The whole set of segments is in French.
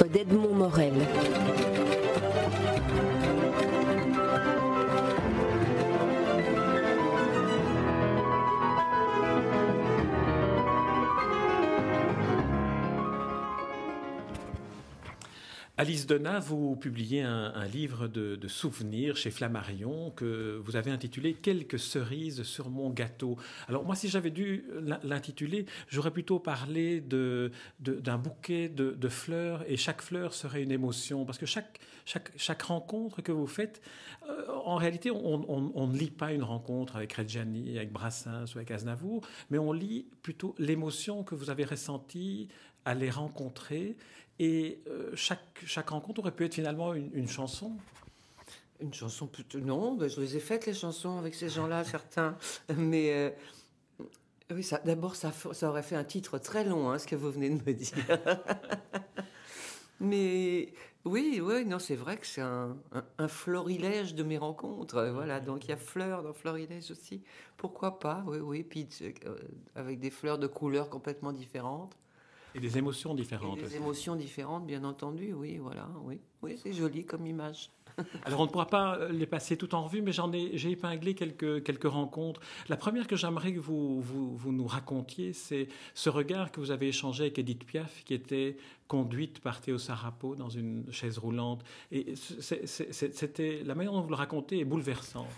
d'Edmond Vous publiez un, livre de, souvenirs chez Flammarion que vous avez intitulé Quelques cerises sur mon gâteau. Alors moi, si j'avais dû l'intituler, j'aurais plutôt parlé d'un de, bouquet de, fleurs et chaque fleur serait une émotion parce que chaque, chaque, chaque rencontre que vous faites, euh, en réalité, on, ne lit pas une rencontre avec Reggiani, avec Brassens ou avec Aznavour, mais on lit plutôt l'émotion que vous avez ressentie à les rencontrer et euh, chaque, chaque rencontre aurait pu être finalement une, chanson. Une chanson plutôt. Non, ben, je les ai faites, les chansons, avec ces gens-là, certains. Mais. Euh, oui, ça, d'abord, ça, ça aurait fait un titre très long, hein, ce que vous venez de me dire. Mais oui, oui, non, c'est vrai que c'est un, un, florilège de mes rencontres. Voilà, donc il y a fleurs dans florilège aussi. Pourquoi pas? Oui, oui. Puis euh, avec des fleurs de couleurs complètement différentes. Et des émotions différentes. des émotions différentes, bien entendu, oui, voilà, oui. Oui, c'est joli comme image. Alors on ne pourra pas euh, les passer tout en revue, mais j'en ai, j'ai épinglé quelques, quelques rencontres. La première que j'aimerais que vous, vous, vous, nous racontiez, c'est ce regard que vous avez échangé avec Edith Piaf, qui était conduite par Théo Sarapo dans une chaise roulante. Et c'était la manière dont vous le racontez est bouleversante.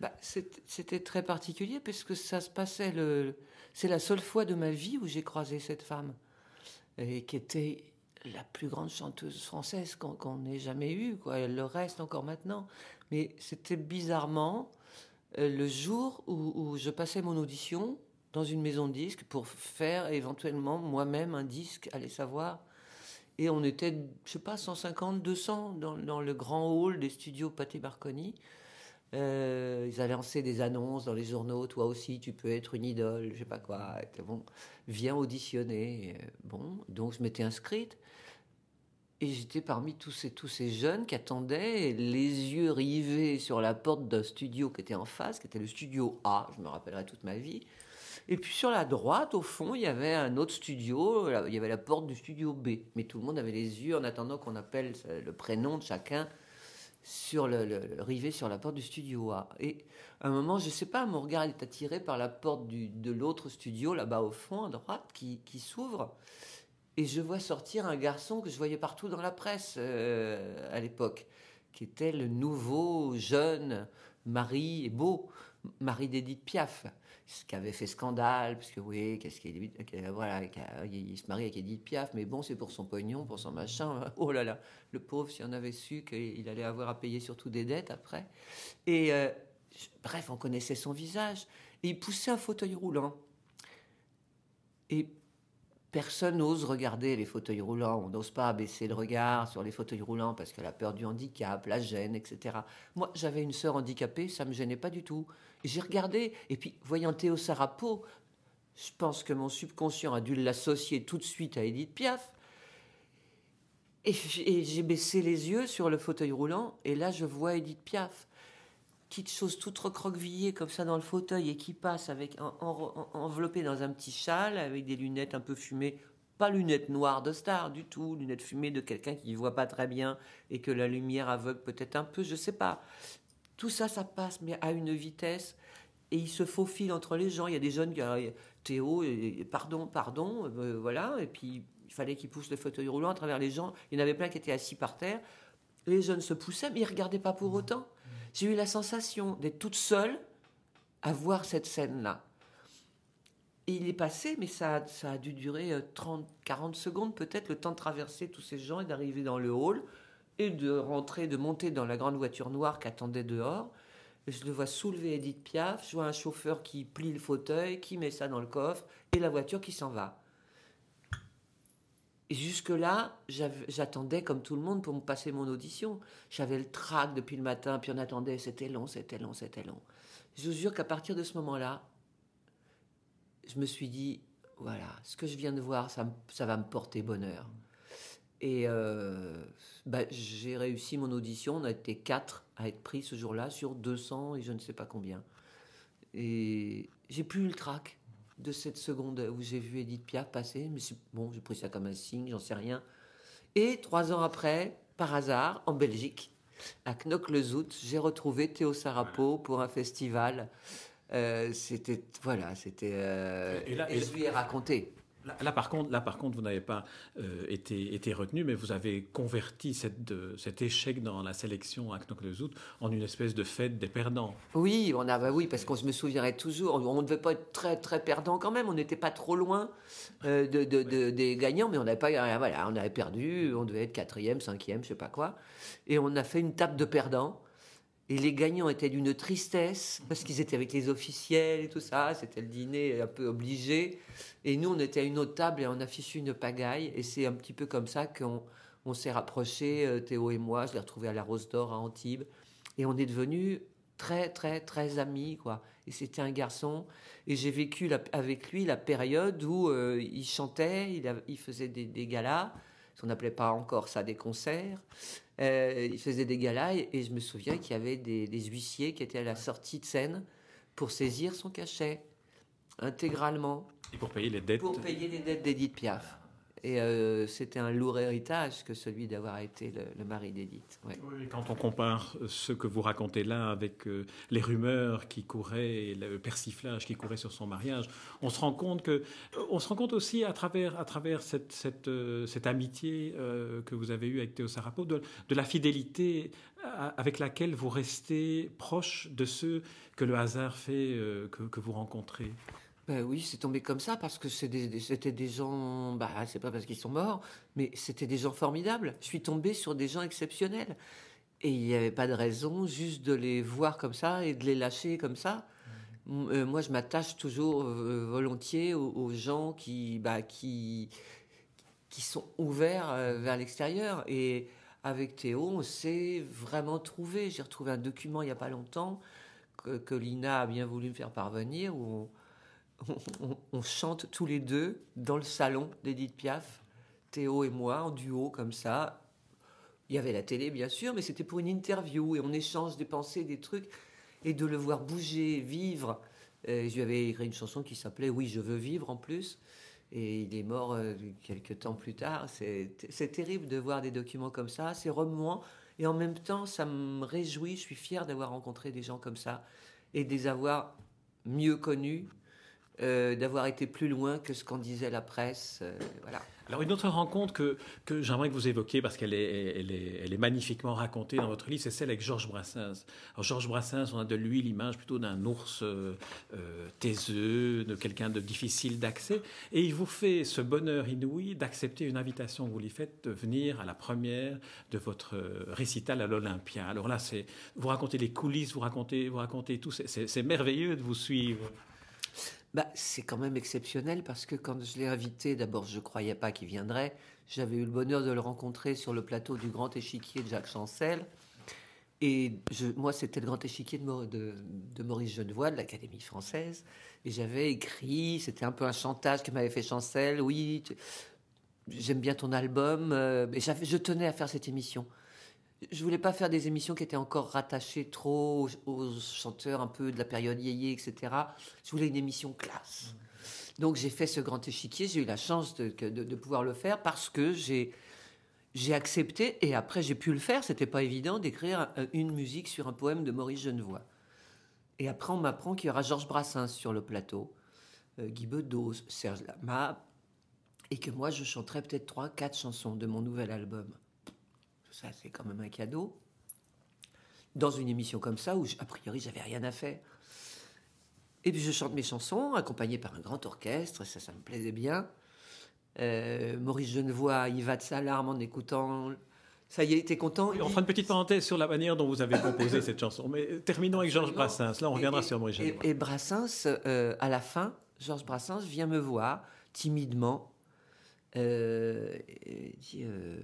Bah, c'était très particulier puisque ça se passait le. C'est la seule fois de ma vie où j'ai croisé cette femme et qui était la plus grande chanteuse française qu'on ait jamais eue. Quoi. Elle le reste encore maintenant. Mais c'était bizarrement euh, le jour où, je passais mon audition dans une maison de disques pour faire éventuellement moi-même un disque, allez savoir. Et on était, je sais pas, 150, 200 dans, dans le grand hall des studios Pathé Barconi. Euh, ils allaient lancer des annonces dans les journaux. Toi aussi, tu peux être une idole, je sais pas quoi. Bon, viens auditionner. Euh, bon, donc je m'étais inscrite. Et j'étais parmi tous tous ces jeunes qui attendaient, les yeux rivés sur la porte d'un studio qui était en face, qui était le studio A, je me rappellerai toute ma vie. Et puis sur la droite, au fond, il y avait un autre studio, il y avait la porte du studio B. Mais tout le monde avait les yeux en attendant qu'on appelle le prénom de chacun sur le, rivet sur la porte du studio A. Et à un moment, je ne sais pas, mon regard est attiré par la porte de l'autre studio, là-bas au fond, à droite, qui, s'ouvre. Et je vois sortir un garçon que je voyais partout dans la presse euh, à l'époque, qui était le nouveau jeune mari et beau mari d'Edith Piaf ce qui avait fait scandale, parce que oui, qu'est-ce qu'il voilà, il se marie avec Edith Piaf, mais bon, c'est pour son pognon, pour son machin. Oh là là, le pauvre, s'il en avait su qu'il allait avoir à payer surtout des dettes après. Et euh, bref, on connaissait son visage. Il poussait un fauteuil roulant. Et Personne n'ose regarder les fauteuils roulants, on n'ose pas baisser le regard sur les fauteuils roulants parce que la peur du handicap, la gêne, etc. Moi, j'avais une sœur handicapée, ça me gênait pas du tout. J'ai regardé, et puis voyant Théo Sarapo, je pense que mon subconscient a dû l'associer tout de suite à Edith Piaf. Et j'ai baissé les yeux sur le fauteuil roulant, et là je vois Edith Piaf petite chose toute recroquevillée comme ça dans le fauteuil et qui passe avec enveloppée dans un petit châle avec des lunettes un peu fumées pas lunettes noires de star du tout, lunettes fumées de quelqu'un qui ne voit pas très bien et que la lumière aveugle peut-être un peu, je sais pas. Tout ça, ça passe, mais à une vitesse et il se faufile entre les gens. Il y a des jeunes qui, Théo, pardon, pardon, euh, voilà, et puis il fallait qu'il pousse le fauteuil roulant à travers les gens. Il y en avait plein qui étaient assis par terre. Les jeunes se poussaient, mais ils regardaient pas pour autant j'ai eu la sensation d'être toute seule à voir cette scène-là. Et il est passé, mais ça, ça a dû durer 30, euh, 40 secondes peut-être, le temps de traverser tous ces gens et d'arriver dans le hall et de rentrer, de monter dans la grande voiture noire qui attendait dehors. je le vois soulever Edith Piaf, je vois un chauffeur qui plie le fauteuil, qui met ça dans le coffre, et la voiture qui s'en va. Jusque-là, j'attendais comme tout le monde pour me passer mon audition. J'avais le trac depuis le matin, puis on attendait, c'était long, c'était long, c'était long. Je vous jure qu'à partir de ce moment-là, je me suis dit, voilà, ce que je viens de voir, ça, ça va me porter bonheur. Et euh, bah, j'ai réussi mon audition. On a été quatre à être pris ce jour-là sur 200 et je ne sais pas combien. Et j'ai plus eu le trac de cette seconde où j'ai vu Edith Piaf passer. Mais bon, j'ai pris ça comme un signe, j'en sais rien. Et trois ans après, par hasard, en Belgique, à Knokke-le-Zout, j'ai retrouvé Théo Sarapo pour un festival. Euh, c'était voilà, c'était euh, et, là, et, je lui ai raconté. Là, par contre, là, par contre, vous n'avez pas euh, été, été, retenu, mais vous avez converti cette, cet échec dans la sélection à knock le Zout en une espèce de fête des perdants. Oui, on a, oui, parce qu'on se me souviendrait toujours. On ne devait pas être très très perdant quand même. On n'était pas trop loin euh, de, de, des gagnants, mais on n'avait pas, voilà, on avait perdu. On devait être quatrième, cinquième, je sais pas quoi. Et on a fait une table de perdants. Et les gagnants étaient d'une tristesse parce qu'ils étaient avec les officiels et tout ça. C'était le dîner un peu obligé. Et nous, on était à une autre table et on a fichu une pagaille. Et c'est un petit peu comme ça qu'on on, s'est rapprochés, euh, Théo et moi. Je l'ai retrouvé à la Rose d'Or à Antibes. Et on est devenus très, très, très amis, quoi. Et c'était un garçon. Et j'ai vécu avec lui la période où euh, il chantait, il, faisait des galas. On n'appelait pas encore ça des concerts. Euh, il faisait des galas et, je me souviens qu'il y avait des, huissiers qui étaient à la sortie de scène pour saisir son cachet intégralement. Et pour payer les dettes Pour payer les dettes d'Edith Piaf. Et euh, c'était un lourd héritage que celui d'avoir été le, mari d'Edith. quand on compare ce que vous racontez là avec euh, les rumeurs qui couraient le persiflage qui courait sur son mariage, on se rend compte que, on se rend compte aussi à travers, à travers cette, euh, amitié que vous avez eue avec Théo Sarapo, de, la fidélité avec laquelle vous restez proche de ceux que le hasard fait que vous rencontrez. Ben oui, c'est tombé comme ça parce que c'était des gens, bah, c'est pas parce qu'ils sont morts, mais c'était des gens formidables. Je suis tombé sur des gens exceptionnels. Et il n'y avait pas de raison juste de les voir comme ça et de les lâcher comme ça. Mmh. Euh, moi, je m'attache toujours euh, volontiers aux, gens qui, bah, qui, qui sont ouverts euh, vers l'extérieur. Et avec Théo, on s'est vraiment trouvé. J'ai retrouvé un document il n'y a pas longtemps que, que Lina a bien voulu me faire parvenir où on, chante tous les deux dans le salon d'Edith Piaf, Théo et moi, en duo comme ça. Il y avait la télé, bien sûr, mais c'était pour une interview et on échange des pensées, des trucs, et de le voir bouger, vivre. Euh, je lui avais écrit une chanson qui s'appelait Oui, je veux vivre en plus. Et il est mort euh, quelques temps plus tard. C'est terrible de voir des documents comme ça. C'est remuant. Et en même temps, ça me réjouit. Je suis fier d'avoir rencontré des gens comme ça et de les avoir mieux connus euh, d'avoir été plus loin que ce qu'en disait la presse. Euh, voilà. Alors une autre rencontre que, que j'aimerais que vous évoquiez, parce qu'elle est, elle est, magnifiquement racontée dans votre livre, c'est celle avec Georges Brassens. Alors Georges Brassens, on a de lui l'image plutôt d'un ours euh, taiseux, de quelqu'un de difficile d'accès, et il vous fait ce bonheur inouï d'accepter une invitation que vous lui faites de venir à la première de votre récital à l'Olympia. Alors là, c'est vous racontez les coulisses, vous racontez, vous racontez tout, c'est merveilleux de vous suivre bah, C'est quand même exceptionnel parce que quand je l'ai invité, d'abord je ne croyais pas qu'il viendrait. J'avais eu le bonheur de le rencontrer sur le plateau du Grand Échiquier de Jacques Chancel. Et moi, c'était le Grand Échiquier de, Maurice Genevoix, de l'Académie française. Et j'avais écrit, c'était un peu un chantage que m'avait fait Chancel. Oui, j'aime bien ton album. Euh, mais je tenais à faire cette émission je voulais pas faire des émissions qui étaient encore rattachées trop aux, chanteurs un peu de la période yéyé, etc. Je voulais une émission classe. Donc j'ai fait ce grand échiquier, j'ai eu la chance de, pouvoir le faire parce que j'ai accepté et après j'ai pu le faire. C'était pas évident d'écrire une musique sur un poème de Maurice Genevoix. Et après on m'apprend qu'il y aura Georges Brassens sur le plateau, euh, Guy Bedos, Serge Lama, et que moi je chanterai peut-être trois, quatre chansons de mon nouvel album ça c'est quand même un cadeau. Dans une émission comme ça, où a priori j'avais rien à faire. Et puis je chante mes chansons, accompagné par un grand orchestre, ça, ça me plaisait bien. Euh, Maurice Genevoix, il va de sa larme en écoutant. Ça y est, t'es content On fera une petite parenthèse sur la manière dont vous avez composé cette chanson. Mais terminons avec Georges Brassens. Là, on reviendra sur Maurice Genevoix. Et, Brassens, euh, à la fin, Georges Brassens vient me voir timidement euh, dit euh,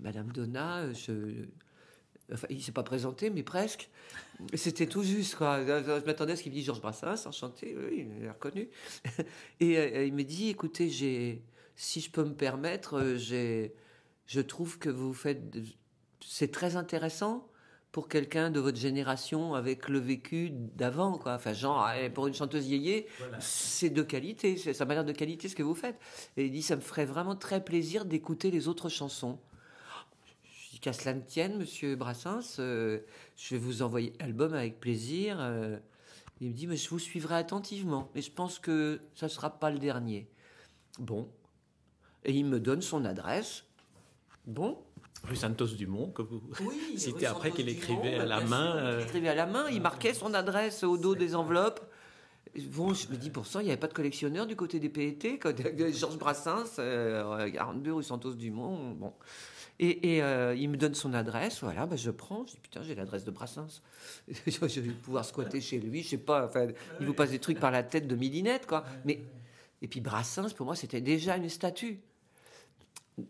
Madame Donna, je. Enfin, il s'est pas présenté, mais presque. C'était tout juste, quoi. Je m'attendais à ce qu'il me dise Georges Brassens, enchanté, oui, il l'a reconnu. Et euh, il me dit, écoutez, j'ai, si je peux me permettre, j'ai, je trouve que vous faites, c'est très intéressant pour quelqu'un de votre génération avec le vécu d'avant, quoi. Enfin, genre, eh, pour une chanteuse yéyé, c'est de qualité, ça m'a l'air de qualité ce que vous faites. Et il dit, ça me ferait vraiment très plaisir d'écouter les autres chansons. Je dis qu'à cela ne tienne, monsieur Brassens, euh, je vais vous envoyer l'album avec plaisir. Euh. il me dit, mais je vous suivrai attentivement, mais je pense que ça ne sera pas le dernier. Bon. Et il me donne son adresse. Bon, Rue Santos Dumont, que vous citez après qu'il écrivait à la main. Il euh, écrivait à la main, il marquait son adresse au dos des enveloppes. Bon, je me dis, pour ça, il n'y avait pas de collectionneur du côté des PET, Georges Brassens, 42 euh, rue Santos Dumont. Bon. Et, euh, il me donne son adresse, voilà, bah, je prends, je dis putain, j'ai l'adresse de Brassens. je vais pouvoir squatter chez lui, je sais pas, enfin, il vous passe des trucs par la tête de millinette, quoi. Mais, et puis Brassens, pour moi, c'était déjà une statue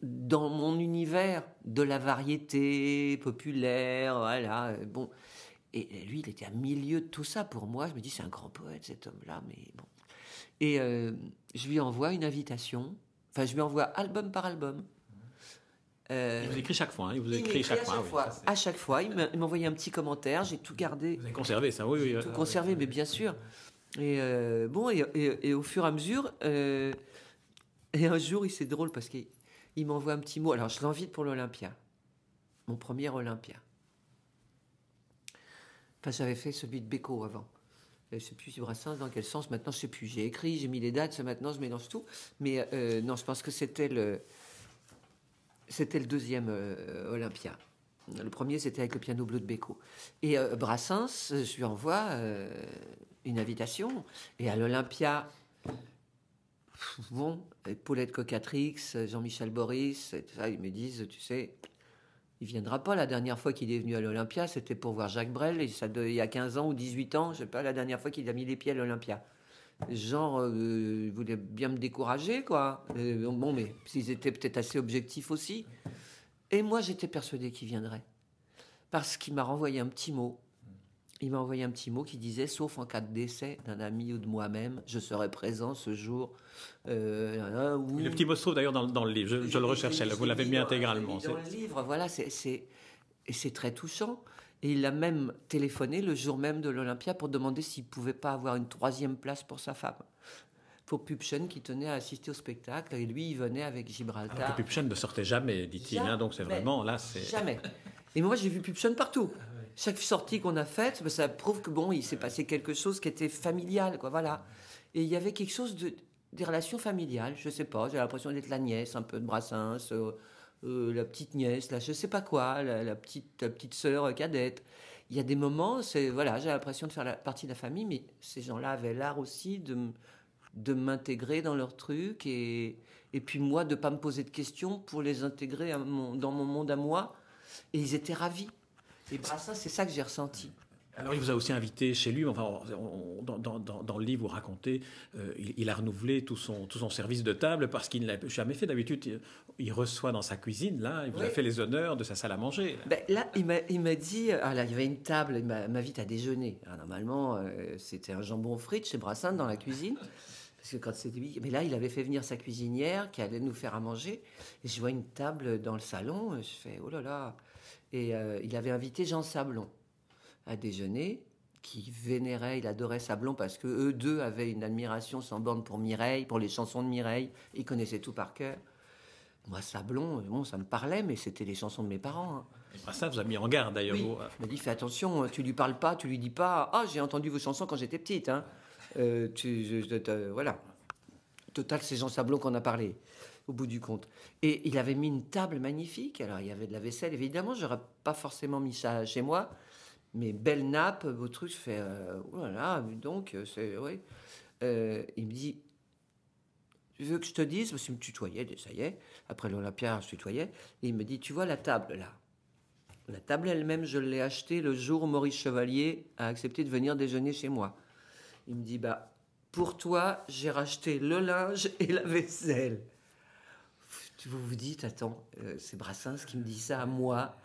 dans mon univers de la variété populaire, voilà, bon. Et lui, il était à milieu de tout ça. Pour moi, je me dis, c'est un grand poète, cet homme-là, mais bon. Et euh, je lui envoie une invitation. Enfin, je lui envoie album par album. Euh, il vous écrit chaque fois, hein, il vous écrit chaque, fois. à chaque fois, il m'envoyait un petit commentaire, j'ai tout gardé. Vous avez conservé ça, oui, oui. Tout conservé, mais bien sûr. Et euh, bon, et, et, au fur et à mesure, et un jour, il c'est drôle parce qu'il il m'envoie un petit mot. Alors, je l'invite pour l'Olympia. Mon premier Olympia. Enfin, j'avais fait celui de Beko avant. Je ne sais plus si Brassens, dans quel sens. Maintenant, je ne sais plus. J'ai écrit, j'ai mis les dates. Maintenant, je mélange tout. Mais euh, non, je pense que c'était le, c'était le deuxième euh, Olympia. Le premier, c'était avec le piano bleu de Beko. Et euh, Brassens, je lui envoie une invitation. Et à l'Olympia, bon, Paulette Cocatrix, Jean-Michel Boris, ça, ils me disent, tu sais, il viendra pas. La dernière fois qu'il est venu à l'Olympia, c'était pour voir Jacques Brel, et ça, il y a 15 ans ou 18 ans, je sais pas, la dernière fois qu'il a mis les pieds à l'Olympia. Genre, euh, ils voulaient bien me décourager, quoi. Euh, bon, mais s'ils étaient peut-être assez objectifs aussi. Et moi, j'étais persuadé qu'il viendrait. Parce qu'il m'a renvoyé un petit mot il m'a envoyé un petit mot qui disait Sauf en cas de décès d'un ami ou de moi-même, je serai présent ce jour. Euh, le petit mot se trouve d'ailleurs dans, le livre. Je, le recherchais, vous l'avez mis intégralement. Dans le livre, voilà, c'est très touchant. Et il a même téléphoné le jour même de l'Olympia pour demander s'il ne pouvait pas avoir une troisième place pour sa femme. Pour Pupchen qui tenait à assister au spectacle. Et lui, il venait avec Gibraltar. Alors Pupchen ne sortait jamais, dit-il. Hein, donc c'est vraiment là. Jamais. Et moi, j'ai vu Pupchen partout chaque sortie qu'on a faite, ben, ça prouve que bon, il s'est passé quelque chose qui était familial, quoi, voilà. Et il y avait quelque chose de des relations familiales, je sais pas, j'ai l'impression d'être la nièce un peu de Brassens, euh, euh, la petite nièce, là, je sais pas quoi, la, petite la petite sœur cadette. Il y a des moments, c'est voilà, j'ai l'impression de faire la, partie de la famille, mais ces gens-là avaient l'art aussi de de m'intégrer dans leur truc et, et puis moi de pas me poser de questions pour les intégrer dans mon monde à moi. Et ils étaient ravis. Et Brassens, c'est ça que j'ai ressenti. Alors, il vous a aussi invité chez lui. Enfin, dans, le livre, vous racontez, euh, il, a renouvelé tout son, tout son service de table parce qu'il ne l'a jamais fait. D'habitude, il, reçoit dans sa cuisine. Là, il vous a fait les honneurs de sa salle à manger. Ben, là, il m'a dit ah, là, il y avait une table, il m'invite à déjeuner. normalement, euh, c'était un jambon frites chez Brassens dans la cuisine. Parce que quand c'était Mais là, il avait fait venir sa cuisinière qui allait nous faire à manger. Et je vois une table dans le salon. Je fais oh là là. Et euh, il avait invité Jean Sablon à déjeuner, qui vénérait, il adorait Sablon parce que eux deux avaient une admiration sans borne pour Mireille, pour les chansons de Mireille. Ils connaissaient tout par cœur. Moi, Sablon, bon, ça me parlait, mais c'était les chansons de mes parents. Hein. ça vous a mis en garde d'ailleurs. Oui. Il m'a dit fais attention, tu lui parles pas, tu lui dis pas ah j'ai entendu vos chansons quand j'étais petite. Hein. Euh, tu, voilà. Total, c'est Jean Sablon qu'on a parlé au bout du compte. Et il avait mis une table magnifique. Alors, il y avait de la vaisselle, évidemment. J'aurais pas forcément mis ça chez moi. Mais belle nappe, beau truc. Je fais, euh, voilà, donc, euh, c'est, oui. Euh, il me dit, tu veux que je te dise? Parce qu'il me tutoyait, ça y est. Après l'Olympia, je tutoyais. Il me dit, tu vois la table, là? La table elle-même, je l'ai achetée le jour où Maurice Chevalier a accepté de venir déjeuner chez moi. Il me dit, bah, pour toi, j'ai racheté le linge et la vaisselle vous vous dites, attends, euh, c'est Brassens qui me dit ça à moi.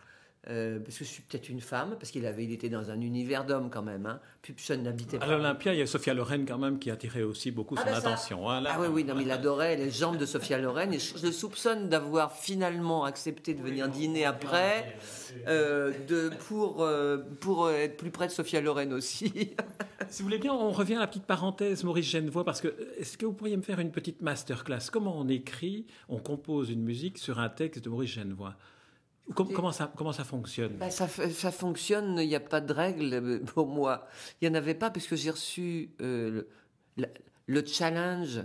Euh, parce que je suis peut-être une femme, parce qu'il avait, il était dans un univers d'hommes quand même. Hein. Pupson n'habitait pas. À l'Olympia, il y a Sophia Loren quand même qui attirait aussi beaucoup Ah son ben ça- attention. hein, là. Ah oui, oui, non, mais il adorait les jambes de Sophia Loren. Et je je le soupçonne d'avoir finalement accepté de venir dîner après euh, de, pour, euh, pour être plus près de Sophia Loren aussi. Si vous voulez bien, on revient à la petite parenthèse Maurice Genevoix, parce que est-ce que vous pourriez me faire une petite masterclass? Comment on écrit, on compose une musique sur un texte de Maurice Genevoix Com- comment, ça, comment ça fonctionne? Ben, ça, fonctionne, il n'y a pas de règle euh, pour moi. Il n'y en avait pas parce que j'ai reçu euh, le, challenge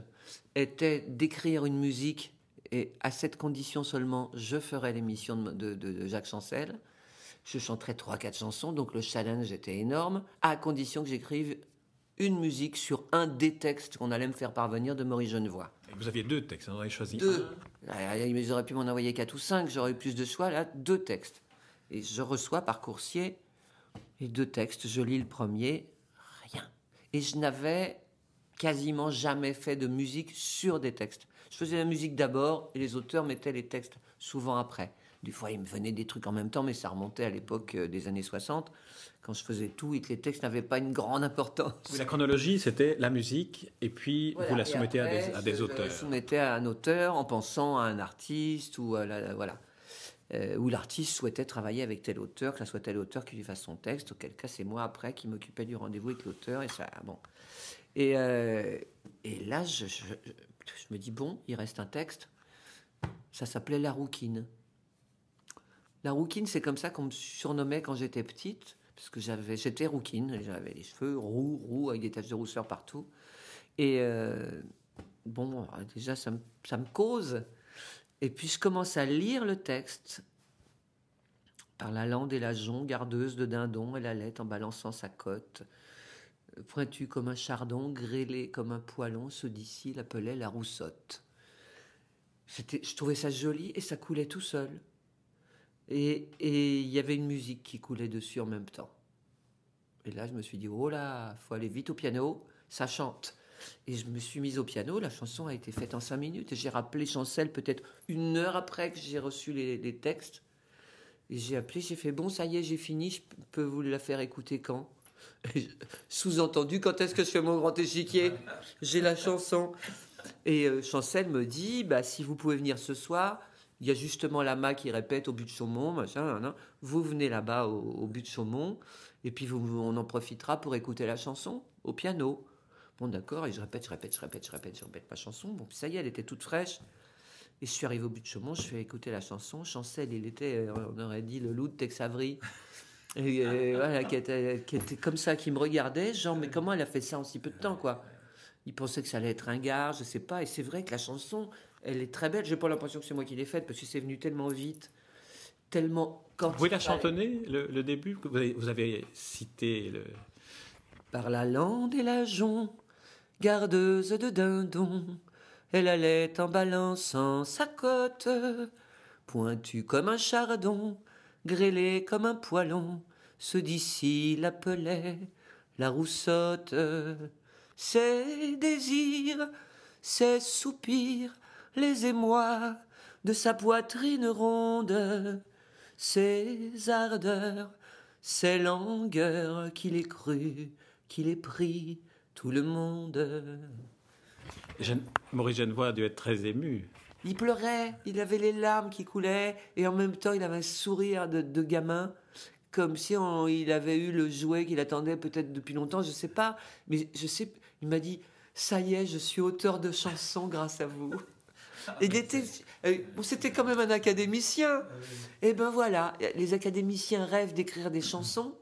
était d'écrire une musique et à cette condition seulement, je ferai l'émission de, de- de- de Jacques Chancel. Je chanterai trois, quatre chansons, donc le challenge était énorme, à condition que j'écrive une musique sur un des textes qu'on allait me faire parvenir de Maurice Genevoix. Et Vous aviez deux textes, vous en avez choisi Deux. un. Ah, Ils auraient pu m'en envoyer quatre ou cinq, j'aurais eu plus de choix. Là, deux textes. Et je reçois par coursier les deux textes. Je lis le premier, rien. Et je n'avais quasiment jamais fait de musique sur des textes. Je faisais la musique d'abord et les auteurs mettaient les textes souvent après. Des fois, il me venait des trucs en même temps, mais ça remontait à l'époque euh, des années 60, quand je faisais tout et que les textes n'avaient pas une grande importance. Oui, la chronologie, c'était la musique, et puis Voilà. vous la Et soumettez à des, à des je auteurs. soumettais à un auteur en pensant à un artiste ou à la, voilà. Euh, où l'artiste souhaitait travailler avec tel auteur, que ça soit tel auteur qui lui fasse son texte, auquel cas c'est moi après qui m'occupais du rendez-vous avec l'auteur et ça bon. Et, euh, et là je, je- je- je me dis bon, il reste un texte. Ça s'appelait La Rouquine. La Rouquine, c'est comme ça qu'on me surnommait quand j'étais petite, parce que j'avais, j'étais rouquine, j'avais les cheveux roux, roux, avec des taches de rousseur partout. Et euh, bon, déjà, ça me, cause. Et puis, je commence à lire le texte. Par la lande et la jonc, gardeuse de dindon, elle allait en balançant sa cote. Pointue comme un chardon, grêlée comme un poilon, ceux d'ici l'appelaient la roussotte. Je trouvais ça joli et ça coulait tout seul. Et il y avait une musique qui coulait dessus en même temps. Et là, je me suis dit, oh là, faut aller vite au piano, ça chante. Et je me suis mise au piano, la chanson a été faite en cinq minutes. Et j'ai rappelé Chancel peut-être une heure après que j'ai reçu les, textes. Et j'ai appelé, j'ai fait, bon, ça y est, j'ai fini, je peux vous la faire écouter quand? Sous-entendu, quand est-ce que je fais mon grand échiquier? J'ai la chanson. Et euh, Chancel me dit, bah, si vous pouvez venir ce soir, il y a justement Lama qui répète au but de Chaumont, machin, vous venez là-bas au, au but de Chaumont, et puis vous, on en profitera pour écouter la chanson au piano. Bon, d'accord, et je répète, je répète, je répète, je répète, je répète ma chanson. Bon, puis ça y est, elle était toute fraîche. Et je suis arrivé au but de Chaumont, je fais écouter la chanson. Chancel, il était, euh, on aurait dit, le loup de Tex Avery. Et, euh, voilà, qui était, qui était comme ça, qui me regardait, genre, mais comment elle a fait ça en si peu de temps, quoi? Il pensait que ça allait être un gars, je sais pas. Et c'est vrai que la chanson, elle est très belle. J'ai pas l'impression que c'est moi qui l'ai faite, parce que c'est venu tellement vite, tellement... Quand Vous pouvez la chantonner, le, le début que vous avez, vous avez cité le... Par la lande et la jonc, gardeuse de dindon, elle allait en balançant sa cote, pointue comme un chardon, grêlée comme un poilon, ceux d'ici l'appelaient la roussotte. Ses désirs, ses soupirs, les émois de sa poitrine ronde, ses ardeurs, ses langueurs qu'il ait cru, qu'il ait pris tout le monde. Maurice Genevoix a dû être très ému. Il pleurait, il avait les larmes qui coulaient, et en même temps il avait un sourire de, de gamin, comme si on- il avait eu le jouet qu'il attendait peut-être depuis longtemps, je sais pas, mais je sais, il m'a dit, ça y est, je suis auteur de chansons grâce à vous. Il était, euh, c'était quand même un académicien. Et ben voilà, les académiciens rêvent d'écrire des chansons.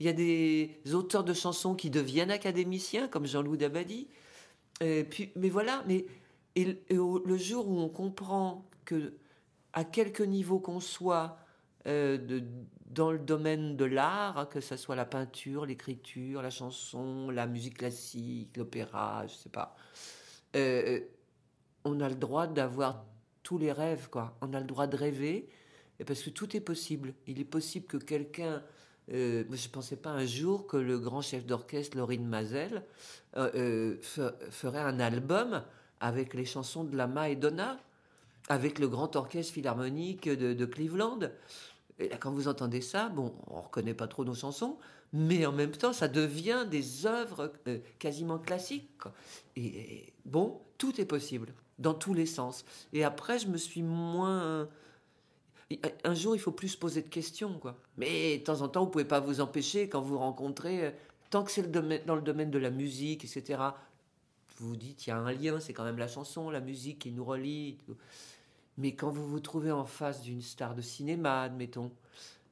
Il y a des auteurs de chansons qui deviennent académiciens, comme Jean-Loup Dabadi. Et puis, mais voilà, mais et, et au- le jour où on comprend que à quelque niveau qu'on soit euh, de- dans le domaine de l'art, hein, que ce soit la peinture, l'écriture, la chanson, la musique classique, l'opéra, je sais pas, euh, on a le droit d'avoir tous les rêves, quoi. On a le droit de rêver, et parce que tout est possible. Il est possible que quelqu'un. euh, je ne pensais pas un jour que le grand chef d'orchestre, Laurine Mazel, euh, euh, fe- ferait un album avec les chansons de Lama et Donna, avec le grand orchestre philharmonique de, Cleveland. Et là, quand vous entendez ça, bon, on reconnaît pas trop nos chansons, mais en même temps, ça devient des œuvres quasiment classiques. Et, bon, tout est possible, dans tous les sens. Et après, je me suis moins... Un jour, il faut plus se poser de questions, quoi. Mais de temps en temps, vous pouvez pas vous empêcher, quand vous rencontrez, euh, tant que c'est dans le domaine de la musique, etc., vous vous dites, il y a un lien, c'est quand même la chanson, la musique qui nous relie. Mais quand vous vous trouvez en face d'une star de cinéma, admettons,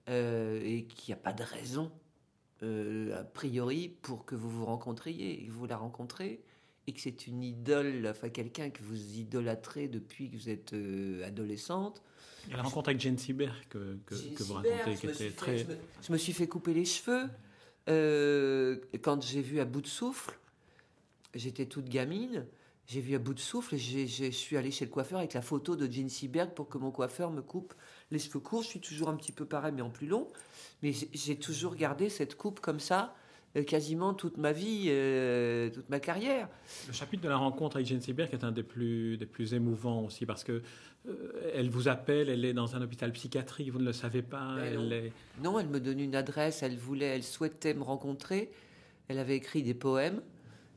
euh, et qu'il n'y a pas de raison, euh, a priori, pour que vous vous rencontriez, et que vous la rencontrez, et que c'est une idole, enfin quelqu'un que vous idolâtrez depuis que vous êtes euh, adolescente. A la rencontre avec Jane Sieber que, que, vous racontez, qui était très... je, me, je, me, suis fait couper les cheveux quand j'ai vu à bout de souffle j'étais toute gamine, j'ai vu à bout de souffle, je suis allée chez le coiffeur avec la photo de Jean Seberg pour que mon coiffeur me coupe les cheveux courts. Je suis toujours un petit peu pareil, mais en plus long. Mais j'ai toujours gardé cette coupe comme ça, euh, quasiment toute ma vie, euh, toute ma carrière. Le chapitre de la rencontre avec Jean Seberg est un des plus, des plus émouvants aussi, parce que euh, elle vous appelle, elle est dans un hôpital psychiatrique, vous ne le savez pas. Ben elle non. Est... non, elle me donne une adresse, elle voulait, elle souhaitait me rencontrer. Elle avait écrit des poèmes.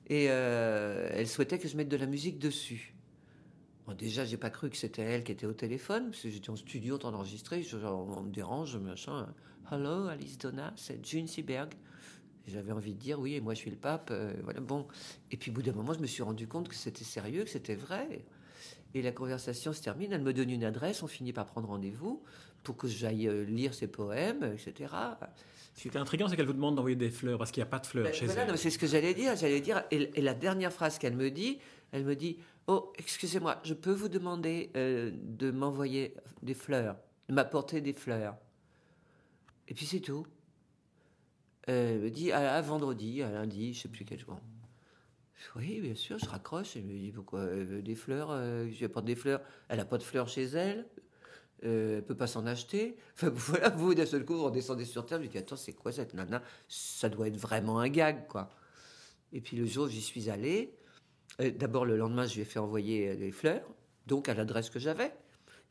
Et euh, elle souhaitait que je mette de la musique dessus. Bon, déjà, j'ai pas cru que c'était elle qui était au téléphone, parce que j'étais en studio en train d'enregistrer. On me dérange, machin. Hello, Alice Donna, c'est June Seberg. J'avais envie de dire oui, et moi je suis le pape. Euh, voilà, bon. Et puis, au bout d'un moment, je me suis rendu compte que c'était sérieux, que c'était vrai. Et la conversation se termine. Elle me donne une adresse, on finit par prendre rendez-vous pour que j'aille euh, lire ses poèmes, etc. Ce qui est intriguant, c'est qu'elle vous demande d'envoyer des fleurs parce qu'il n'y a pas de fleurs Ben, chez voilà, elle. C'est ce que j'allais dire. J'allais dire. Et, et la dernière phrase qu'elle me dit, elle me dit Oh, excusez-moi, je peux vous demander euh, de m'envoyer des fleurs, de m'apporter des fleurs? Et puis c'est tout. Euh, Elle me dit à, vendredi, à lundi, je sais plus quel jour. Oui, bien sûr, je raccroche. Elle me dit pourquoi des fleurs euh, Je lui apporte des fleurs. Elle n'a pas de fleurs chez elle. Euh, elle peut pas s'en acheter. Enfin, voilà, vous, d'un seul coup, vous redescendez sur Terre. Je dis, attends, c'est quoi cette nana? Ça doit être vraiment un gag, quoi. Et puis le jour j'y suis allé, euh, d'abord le lendemain, je lui ai fait envoyer euh, des fleurs, donc à l'adresse que j'avais.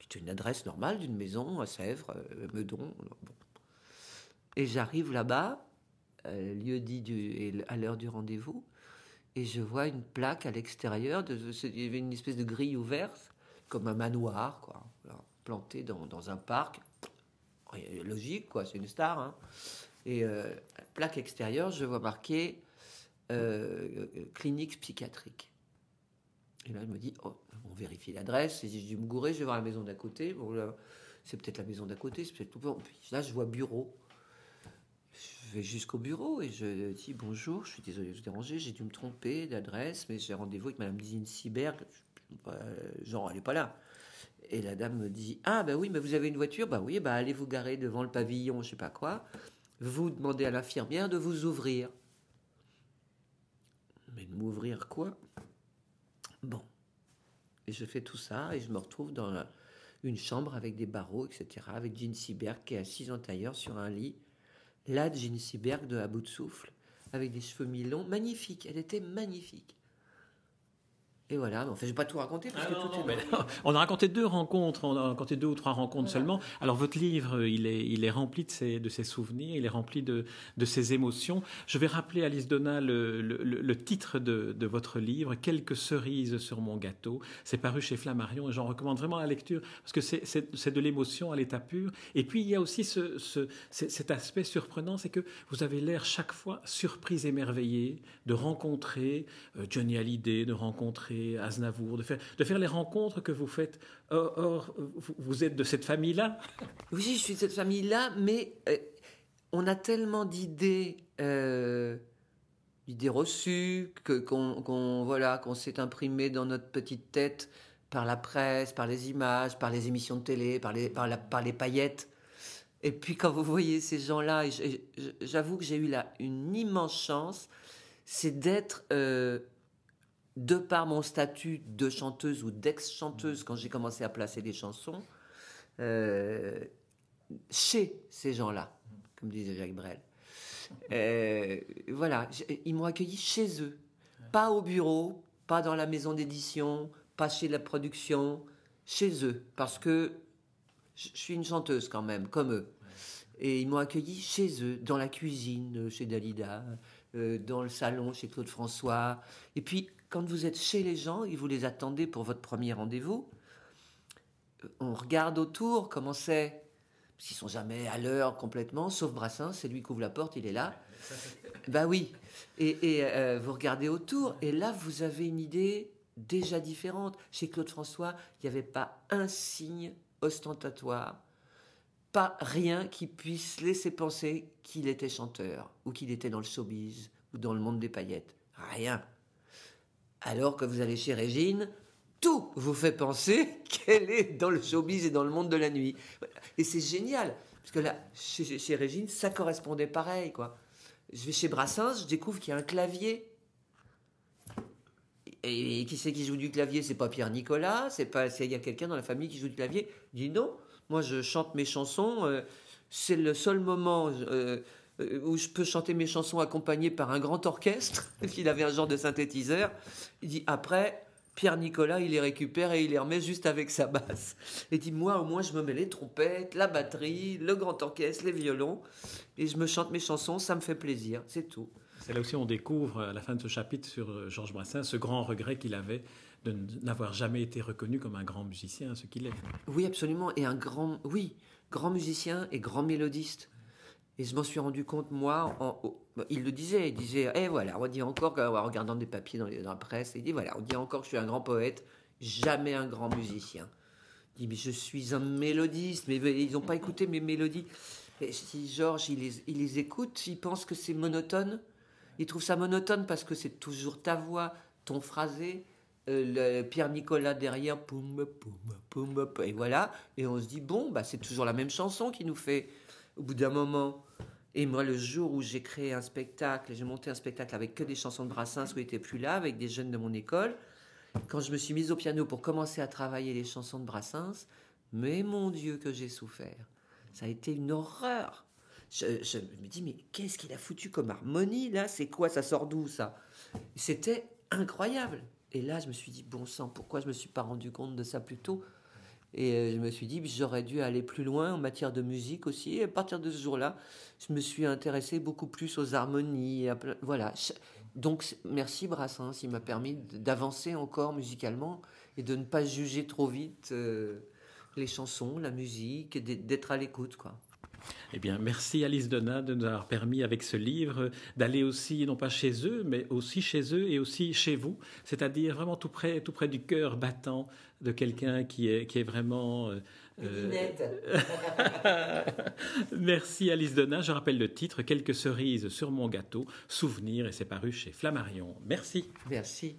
C'était une adresse normale d'une maison à Sèvres, euh, Meudon. Bon. Et j'arrive là-bas, euh, lieu dit du, et à l'heure du rendez-vous, et je vois une plaque à l'extérieur. Il y avait une espèce de grille ouverte, comme un manoir, quoi, voilà, planté dans, un parc. Logique, quoi, c'est une star. hein. Et euh, plaque extérieure, je vois marqué euh, euh, clinique psychiatrique. Et là, je me dis, oh, on vérifie l'adresse. Et j'ai dû me gourer, je vais voir la maison d'à côté. Bon, c'est peut-être la maison d'à côté, c'est peut-être tout. Là, je vois bureau. Vais jusqu'au bureau et je dis bonjour, je suis désolé de vous déranger, j'ai dû me tromper d'adresse, mais j'ai rendez-vous avec Madame Dizine Siberg. Euh, genre, elle n'est pas là. Et la dame me dit Ah, ben oui, mais vous avez une voiture? Bah oui, bah allez vous garer devant le pavillon, je sais pas quoi. Vous demandez à l'infirmière de vous ouvrir. Mais de m'ouvrir quoi? Bon. Et je fais tout ça et je me retrouve dans une chambre avec des barreaux, etc., avec Jean Seberg qui est assise en tailleur sur un lit. Jean Seberg de à bout de souffle, avec des cheveux mi-longs, magnifique. Elle était magnifique. Et voilà, enfin, je vais pas tout raconter parce Ah que non, tout non, est mais on a raconté deux rencontres, on a raconté deux ou trois rencontres Voilà. seulement. Alors votre livre, il est, il est rempli de ses, de ses souvenirs, il est rempli de, de ses émotions. Je vais rappeler, Alice Donna, le, le- titre de, de votre livre, Quelques cerises sur mon gâteau. C'est paru chez Flammarion et j'en recommande vraiment la lecture parce que c'est- de l'émotion à l'état pur. Et puis il y a aussi ce, ce- cet aspect surprenant, c'est que vous avez l'air chaque fois surprise, émerveillée de rencontrer euh, Johnny Hallyday, de rencontrer Aznavour, de faire, de faire les rencontres que vous faites. Or, or, vous, êtes de cette famille-là. Oui, je suis de cette famille-là, mais euh, on a tellement d'idées, euh, reçues, qu'on, voilà, qu'on s'est imprimé dans notre petite tête par la presse, par les images, par les émissions de télé, par les, par les paillettes. Et puis quand vous voyez ces gens-là, j'avoue que j'ai eu là une immense chance, c'est d'être, euh, de par mon statut de chanteuse ou d'ex-chanteuse, quand j'ai commencé à placer des chansons, euh, chez ces gens-là, comme disait Jacques Brel. Euh, voilà, ils m'ont accueilli chez eux, pas au bureau, pas dans la maison d'édition, pas chez la production, chez eux, parce que je suis une chanteuse quand même, comme eux. Et ils m'ont accueilli chez eux, dans la cuisine, chez Dalida, dans le salon, chez Claude François. Et puis, quand vous êtes chez les gens et vous les attendez pour votre premier rendez-vous, on regarde autour comment c'est. S'ils sont jamais à l'heure complètement, sauf Brassens, c'est lui qui ouvre la porte, il est là. bah oui. Et, euh, vous regardez autour, et là, vous avez une idée déjà différente. Chez Claude François, il n'y avait pas un signe ostentatoire, pas rien qui puisse laisser penser qu'il était chanteur, ou qu'il était dans le showbiz, ou dans le monde des paillettes. Rien. Alors que vous allez chez Régine, tout vous fait penser qu'elle est dans le showbiz et dans le monde de la nuit. Et c'est génial, parce que là, chez, Régine, ça correspondait pareil, quoi. Je vais chez Brassens, je découvre qu'il y a un clavier. Et, qui c'est qui joue du clavier? C'est pas Pierre Nicolas, c'est pas. Il y a quelqu'un dans la famille qui joue du clavier? Dit non, moi je chante mes chansons. Euh, c'est le seul moment. Euh, euh, où je peux chanter mes chansons accompagnées par un grand orchestre. Il avait un genre de synthétiseur. Il dit après, Pierre Nicolas, il les récupère et il les remet juste avec sa basse. Et dit moi au moins je me mets les trompettes, la batterie, le grand orchestre, les violons et je me chante mes chansons, ça me fait plaisir, c'est tout. C'est là aussi on découvre à la fin de ce chapitre sur euh, Georges Brassens ce grand regret qu'il avait de n'avoir jamais été reconnu comme un grand musicien, ce qu'il est. Oui, absolument, et un grand, oui, grand musicien et grand mélodiste. Et je m'en suis rendu compte, moi, il le disait, il disait, eh voilà, on dit encore, en regardant des papiers dans, la presse, il dit, voilà, on dit encore que je suis un grand poète, jamais un grand musicien. Il dit, mais je suis un mélodiste, mais ils n'ont pas écouté mes mélodies. Et si Georges, il les, il les écoute, il pense que c'est monotone. Il trouve ça monotone parce que c'est toujours ta voix, ton phrasé, euh, le Pierre Nicolas derrière, poum, poum, poum, et voilà. Et on se dit, bon, bah, c'est toujours la même chanson qui nous fait au bout d'un moment. Et moi, le jour où j'ai créé un spectacle, j'ai monté un spectacle avec que des chansons de Brassens où il n'était plus là, avec des jeunes de mon école, quand je me suis mise au piano pour commencer à travailler les chansons de Brassens, mais mon Dieu que j'ai souffert. Ça a été une horreur. Je, me dis, mais qu'est-ce qu'il a foutu comme harmonie là? C'est quoi? Ça sort d'où ça? C'était incroyable. Et là, je me suis dit, bon sang, pourquoi je me suis pas rendu compte de ça plus tôt? Et euh, je me suis dit, j'aurais dû aller plus loin en matière de musique aussi. Et à partir de ce jour-là, je me suis intéressé beaucoup plus aux harmonies. Voilà. Donc, merci Brassens, il m'a permis d'avancer encore musicalement et de ne pas juger trop vite euh, les chansons, la musique, d'être à l'écoute, quoi. Eh bien, merci Alice Donat de nous avoir permis avec ce livre d'aller aussi, non pas chez eux, mais aussi chez eux et aussi chez vous, c'est-à-dire vraiment tout près, tout près du cœur battant de quelqu'un qui est, qui est vraiment... Euh, euh Merci Alice Donat. Je rappelle le titre Quelques cerises sur mon gâteau, souvenir, et c'est paru chez Flammarion. Merci. Merci.